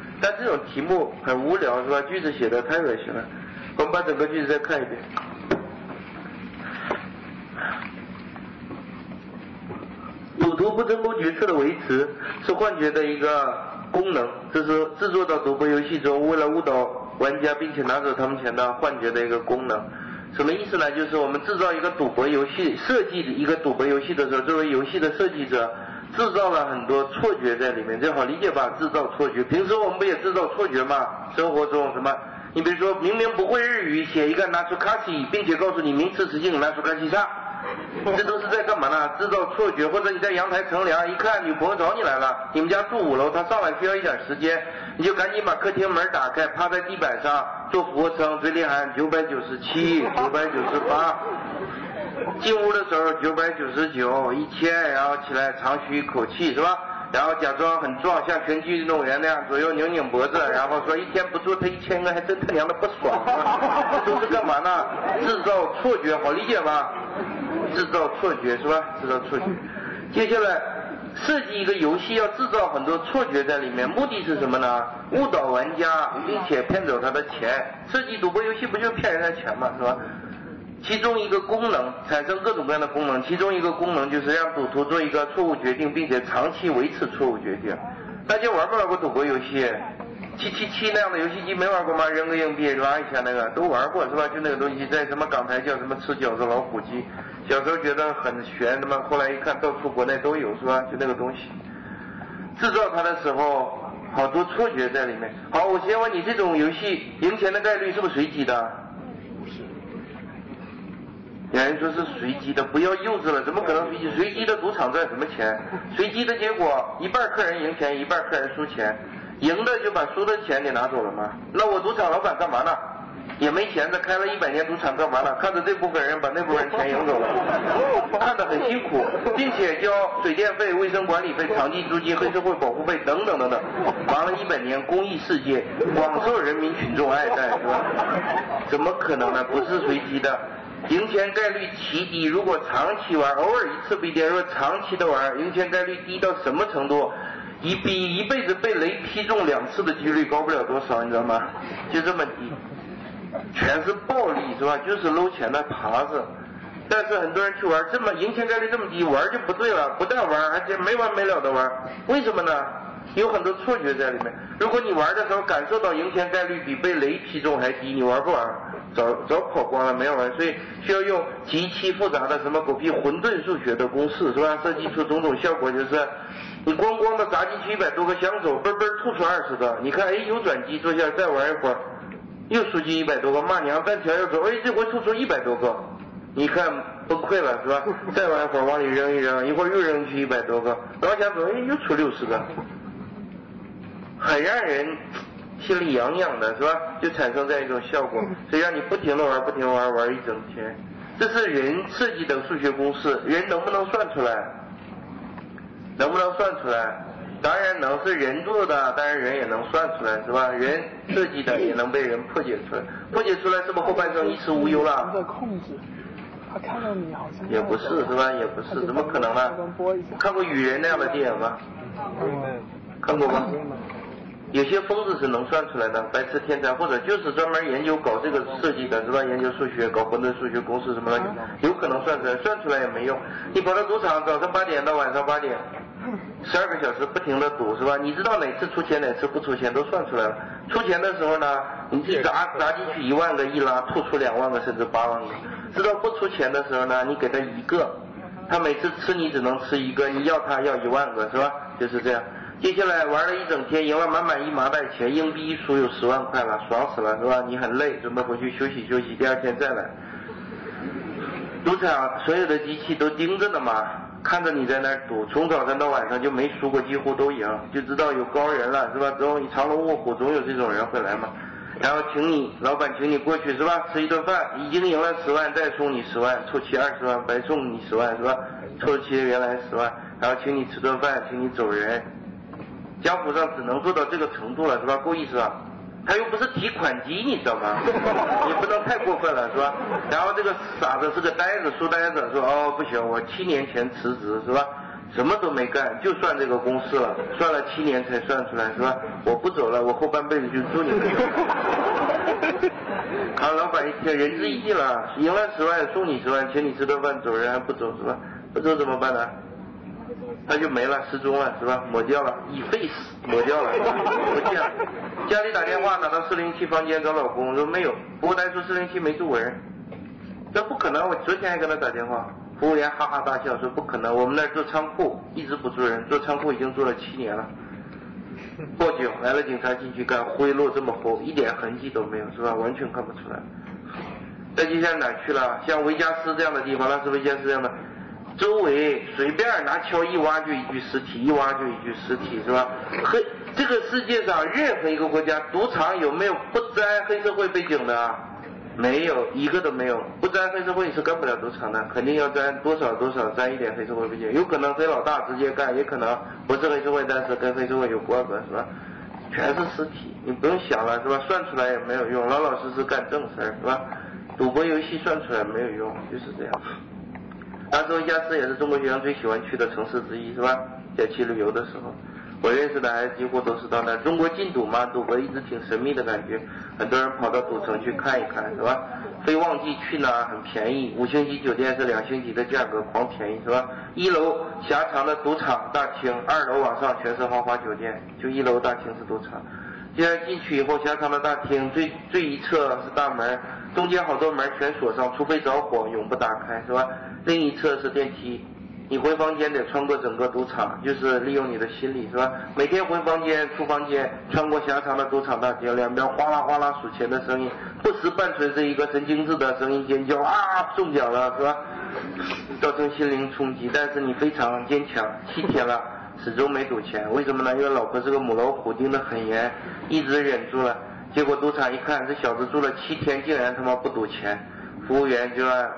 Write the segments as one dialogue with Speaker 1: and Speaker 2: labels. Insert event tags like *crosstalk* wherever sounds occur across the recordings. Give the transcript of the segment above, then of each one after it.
Speaker 1: *laughs* 但这种题目很无聊是吧？句子写的太恶心了。我们把整个句子再看一遍。赌徒不成功决策的维持是幻觉的一个功能，这是制作到赌博游戏中为了误导玩家并且拿走他们钱的幻觉的一个功能。什么意思呢？就是我们制造一个赌博游戏，设计一个赌博游戏的时候，作为游戏的设计者，制造了很多错觉在里面，这好理解吧？制造错觉，平时我们不也制造错觉吗？生活中什么？你比如说明明不会日语，写一个拿出卡西，并且告诉你名词词性拿出卡西上，这都是在干嘛呢？制造错觉，或者你在阳台乘凉，一看女朋友找你来了，你们家住五楼，她上来需要一点时间，你就赶紧把客厅门打开，趴在地板上做俯卧撑，嘴里喊九百九十七、九百九十八，进屋的时候九百九十九、一千，然后起来长吁一口气，是吧？然后假装很壮，像拳击运动员那样左右拧拧脖子，然后说一天不做他一千个，还真他娘的不爽。这都是干嘛呢？制造错觉，好理解吧？制造错觉是吧？制造错觉。接下来设计一个游戏，要制造很多错觉在里面，目的是什么呢？误导玩家，并且骗走他的钱。设计赌博游戏不就骗人的钱吗？是吧？其中一个功能产生各种各样的功能，其中一个功能就是让赌徒做一个错误决定，并且长期维持错误决定。大家玩没玩过赌博游戏？七七七那样的游戏机没玩过吗？扔个硬币拉一下那个都玩过是吧？就那个东西在什么港台叫什么吃饺子老虎机，小时候觉得很悬，那么后来一看到处国内都有是吧？就那个东西，制造它的时候好多错觉在里面。好，我先问你，这种游戏赢钱的概率是不是随机的？有人说是随机的，不要幼稚了，怎么可能随机？随机的赌场赚什么钱？随机的结果，一半客人赢钱，一半客人输钱，赢的就把输的钱给拿走了吗？那我赌场老板干嘛呢？也没闲着，开了一百年赌场干嘛呢？看着这部分人把那部分钱赢走了，*laughs* 看得很辛苦，并且交水电费、卫生管理费、场地租金、黑社会保护费等等等等，玩了一百年公益事业，广受人民群众爱戴，是吧？怎么可能呢？不是随机的。赢钱概率奇低，如果长期玩，偶尔一次不一定。如果长期的玩，赢钱概率低到什么程度？一比一辈子被雷劈中两次的几率高不了多少，你知道吗？就这么低，全是暴利是吧？就是搂钱的耙子。但是很多人去玩，这么赢钱概率这么低，玩就不对了。不但玩，而且没完没了的玩，为什么呢？有很多错觉在里面。如果你玩的时候感受到赢钱概率比被雷劈中还低，你玩不玩？早早跑光了，没有玩。所以需要用极其复杂的什么狗屁混沌数学的公式，是吧？设计出种种效果，就是你咣咣的砸进去一百多个香手，嘣嘣吐出二十个。你看，哎，有转机，坐下再玩一会儿，又输进一百多个，骂娘半条又走，哎，这回吐出一百多个，你看崩溃了，是吧？*laughs* 再玩一会儿，往里扔一扔，一会儿又扔去一百多个，老想走，哎，又出六十个。很让人心里痒痒的，是吧？就产生这样一种效果，所以让你不停的玩，不停玩，玩一整天。这是人设计的数学公式，人能不能算出来？能不能算出来？当然能，是人做的，当然人也能算出来，是吧？人设计的也能被人破解出来，破解出来是不是后半生衣食无忧了？
Speaker 2: 在控制，他看到你好像
Speaker 1: 也不是，是吧？也不是，怎么可能呢？看过雨人那样的电影吗？看过吗？有些疯子是能算出来的，白痴天才，或者就是专门研究搞这个设计的，是吧？研究数学，搞混沌数学公式什么的，有可能算出来，算出来也没用。你跑到赌场，早上八点到晚上八点，十二个小时不停的赌，是吧？你知道哪次出钱，哪次不出钱，都算出来了。出钱的时候呢，你一砸砸进去一万个，一拉吐出两万个甚至八万个。知道不出钱的时候呢，你给他一个，他每次吃你只能吃一个，你要他要一万个，是吧？就是这样。接下来玩了一整天，赢了满满一麻袋钱，硬币一输有十万块了，爽死了，是吧？你很累，准备回去休息休息，第二天再来。赌场所有的机器都盯着呢嘛，看着你在那儿赌，从早上到晚上就没输过，几乎都赢，就知道有高人了，是吧？总你藏龙卧虎，总有这种人会来嘛。然后请你，老板请你过去，是吧？吃一顿饭，已经赢了十万，再送你十万，凑齐二十万，白送你十万，是吧？凑齐原来十万，然后请你吃顿饭，请你走人。江湖上只能做到这个程度了，是吧？够意思啊？他又不是提款机，你知道吗？*laughs* 也不能太过分了，是吧？然后这个傻子是个呆子，书呆子，说哦不行，我七年前辞职，是吧？什么都没干，就算这个公式了，算了七年才算出来，是吧？我不走了，我后半辈子就住你们这。*laughs* 好老板一听仁至义尽了，赢了十万送你十万，请你吃顿饭，走人还不走是吧？不走怎么办呢？他就没了，失踪了是吧？抹掉了，已废死，抹掉了，不见了。家里打电话打到四零七房间找老公，说没有，服务台说四零七没住人，这不可能。我昨天还跟他打电话。服务员哈哈大笑说：“不可能，我们那儿做仓库一直不住人，做仓库已经做了七年了。报警来了，警察进去看，灰落这么厚，一点痕迹都没有，是吧？完全看不出来。那接下来哪去了？像维加斯这样的地方，那是维加斯这样的，周围随便拿锹一挖就一具尸体，一挖就一具尸体，是吧？黑这个世界上任何一个国家赌场有没有不沾黑社会背景的？”没有一个都没有，不沾黑社会是干不了赌场的，肯定要沾多少多少沾一点黑社会背景，有可能黑老大直接干，也可能不是黑社会，但是跟黑社会有瓜葛，是吧？全是尸体，你不用想了，是吧？算出来也没有用，老老实实干正事儿，是吧？赌博游戏算出来没有用，就是这样。拉斯维加斯也是中国学生最喜欢去的城市之一，是吧？假期旅游的时候。我认识的孩子几乎都是到那。中国禁赌嘛，赌博一直挺神秘的感觉，很多人跑到赌城去看一看，是吧？非旺季去呢，很便宜，五星级酒店是两星级的价格，狂便宜，是吧？一楼狭长的赌场大厅，二楼往上全是豪华酒店，就一楼大厅是赌场。既然进去以后，狭长的大厅最最一侧是大门，中间好多门全锁上，除非着火永不打开，是吧？另一侧是电梯。你回房间得穿过整个赌场，就是利用你的心理，是吧？每天回房间、出房间，穿过狭长的赌场大厅，两边哗啦哗啦数钱的声音，不时伴随着一个神经质的声音尖叫啊，中奖了，是吧？造成心灵冲击，但是你非常坚强，七天了，始终没赌钱，为什么呢？因为老婆是个母老虎，盯得很严，一直忍住了。结果赌场一看，这小子住了七天，竟然他妈不赌钱，服务员就按。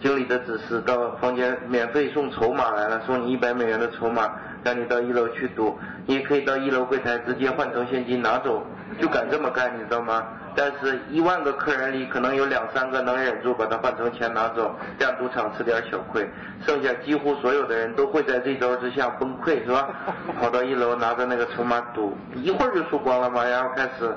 Speaker 1: 经理的指示到房间免费送筹码来了，送你一百美元的筹码，让你到一楼去赌。你也可以到一楼柜台直接换成现金拿走，就敢这么干，你知道吗？但是一万个客人里可能有两三个能忍住把它换成钱拿走，让赌场吃点小亏。剩下几乎所有的人都会在这招之下崩溃，是吧？*laughs* 跑到一楼拿着那个筹码赌，一会儿就输光了嘛，然后开始。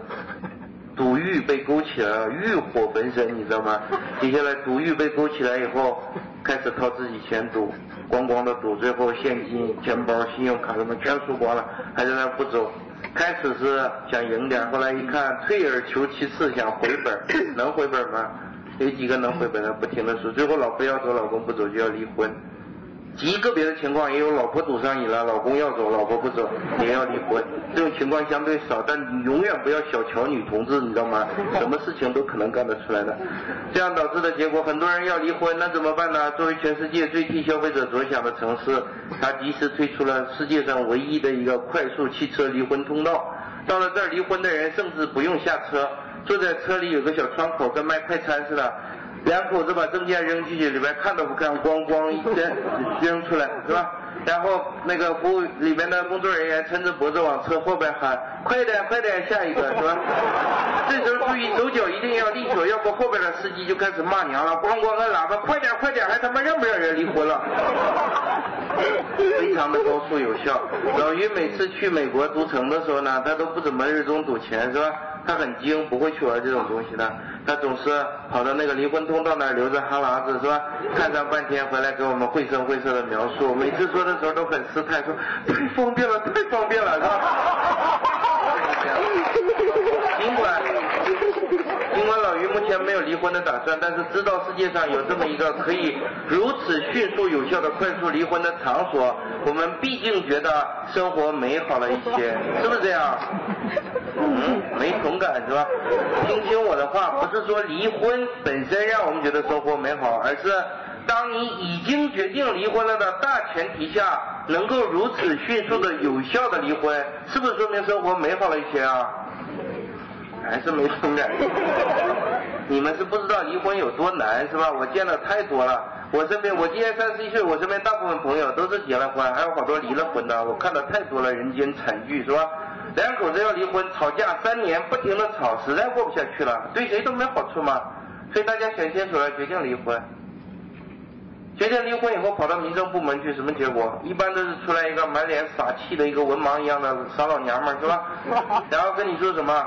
Speaker 1: 赌欲被勾起来了，欲火焚身，你知道吗？*laughs* 接下来赌欲被勾起来以后，开始掏自己钱赌，光光的赌，最后现金、钱包、信用卡什么全输光了，还在那不走。开始是想赢点，后来一看退而求其次，想回本，*coughs* 能回本吗？有几个能回本的？不停的输，最后老婆要走，老公不走就要离婚。极个别的情况也有老婆赌上瘾了，老公要走，老婆不走 *laughs* 也要离婚。这种情况相对少，但你永远不要小瞧女同志，你知道吗？*laughs* 什么事情都可能干得出来的。这样导致的结果，很多人要离婚，那怎么办呢？作为全世界最替消费者着想的城市，它及时推出了世界上唯一的一个快速汽车离婚通道。到了这儿，离婚的人甚至不用下车，坐在车里有个小窗口，跟卖快餐似的。两口子把证件扔进去，里边看都不看，咣咣一扔 *laughs* 扔出来，是吧？然后那个服务里边的工作人员抻着脖子往车后边喊：“快点，快点，下一个，是吧？” *laughs* 这时候注意手脚一定要利索，要不后边的司机就开始骂娘了，咣咣按喇叭，快点，快点，还他妈让不让人离婚了？*laughs* 非常的高速有效。老于每次去美国赌城的时候呢，他都不怎么热衷赌钱，是吧？他很精，不会去玩这种东西的。他总是跑到那个离婚通道那儿流着哈喇子，是吧？看上半天回来给我们绘声绘色的描述，每次说的时候都很失态，说 *coughs* 太方便了，太方便了，是吧？尽管尽管老于目前没有离婚的打算，但是知道世界上有这么一个可以如此迅速有效的快速离婚的场所，我们毕竟觉得生活美好了一些，*laughs* 是不是这样？嗯，没同感是吧？听听我的话，不是说离婚本身让我们觉得生活美好，而是当你已经决定离婚了的大前提下，能够如此迅速的有效的离婚，是不是说明生活美好了一些啊？还是没同感。*laughs* 你们是不知道离婚有多难是吧？我见的太多了，我身边我今年三十一岁，我身边大部分朋友都是结了婚，还有好多离了婚的，我看到太多了，人间惨剧是吧？两口子要离婚，吵架三年，不停的吵，实在过不下去了，对谁都没好处嘛。所以大家想清楚了，决定离婚。决定离婚以后跑到民政部门去，什么结果？一般都是出来一个满脸傻气的一个文盲一样的傻老娘们，是吧？然后跟你说什么？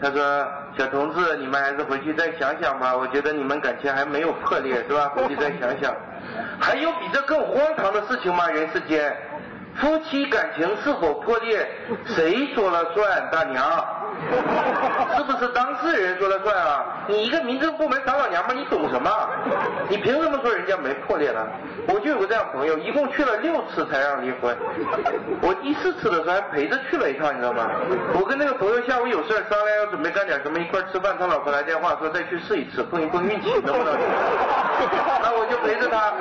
Speaker 1: 他说：“小同志，你们还是回去再想想吧。我觉得你们感情还没有破裂，是吧？回去再想想。还有比这更荒唐的事情吗？人世间，夫妻感情是否破裂，谁说了算？大娘，*laughs* 是不是当事人说了算啊？你一个民政部门傻老娘们，你懂什么？你凭什么说人家没破裂呢？我就有个这样朋友，一共去了六次才让离婚。我第四次的时候还陪着去了一趟，你知道吗？我跟那个朋友下午有事商量，要准备干点什么，一块吃饭。他老婆来电话说再去试一次，碰一碰运气，能不能？*laughs* 那我就陪着他，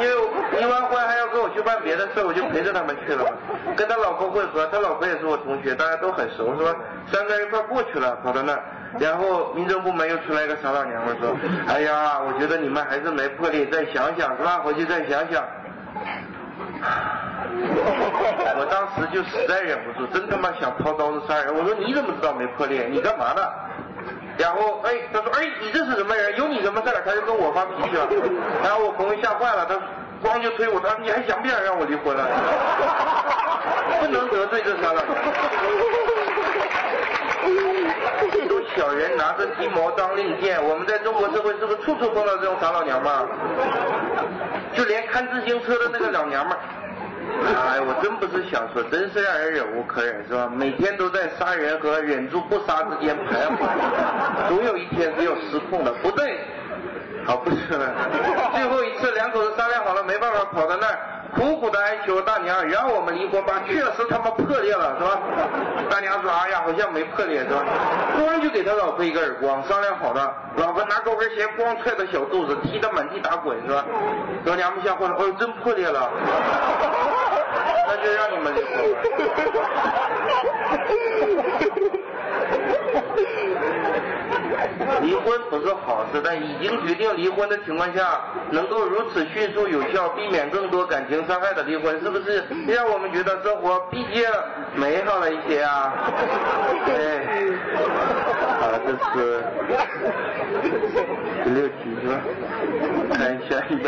Speaker 1: 因为离完婚还要跟我去办别的事，我就陪着他们去了。*laughs* 跟他老婆会合，他老婆也是我同学，大家都很熟，是吧？三个人一块过去了，跑到那儿，然后民政部门又出来一个傻老娘们说：“ *laughs* 哎呀，我觉得你们还是没破裂，再想想，是吧？回去再想想。*laughs* ”我当时就实在忍不住，真他妈想掏刀子杀人。我说你怎么知道没破裂？你干嘛呢？然后哎，他说哎，你这是什么人？有你什么事儿？他就跟我发脾气了。然后我朋友吓坏了，他咣就推我，他说你还想不想让我离婚了？*laughs* 不能得罪这傻老娘。这种小人拿着鸡毛当令箭，我们在中国社会是不是处处碰到这种傻老娘们儿？就连看自行车的那个老娘们儿，哎，我真不是想说，真是让人忍无可忍，是吧？每天都在杀人和忍住不杀之间徘徊，总有一天是要失控的。不对，好，不是了。最后一次，两口子商量好了，没办法，跑到那儿苦苦的哀求大娘，让我们离婚吧，确实他妈破裂了，是吧？*laughs* 大娘说，哎呀，好像没破裂，是吧？咣就给他老婆一个耳光，商量好的，老婆拿高跟鞋咣踹他小肚子，踢得满地打滚，是吧？老娘们吓坏了，哦，真破裂了，*laughs* 那就让你们离婚离婚不是好事，但已经决定离婚的情况下，能够如此迅速有效避免更多感情伤害的离婚，是不是让我们觉得生活毕竟美好了一些啊？对，*laughs* 好，这是十六题是吧？看一下一百。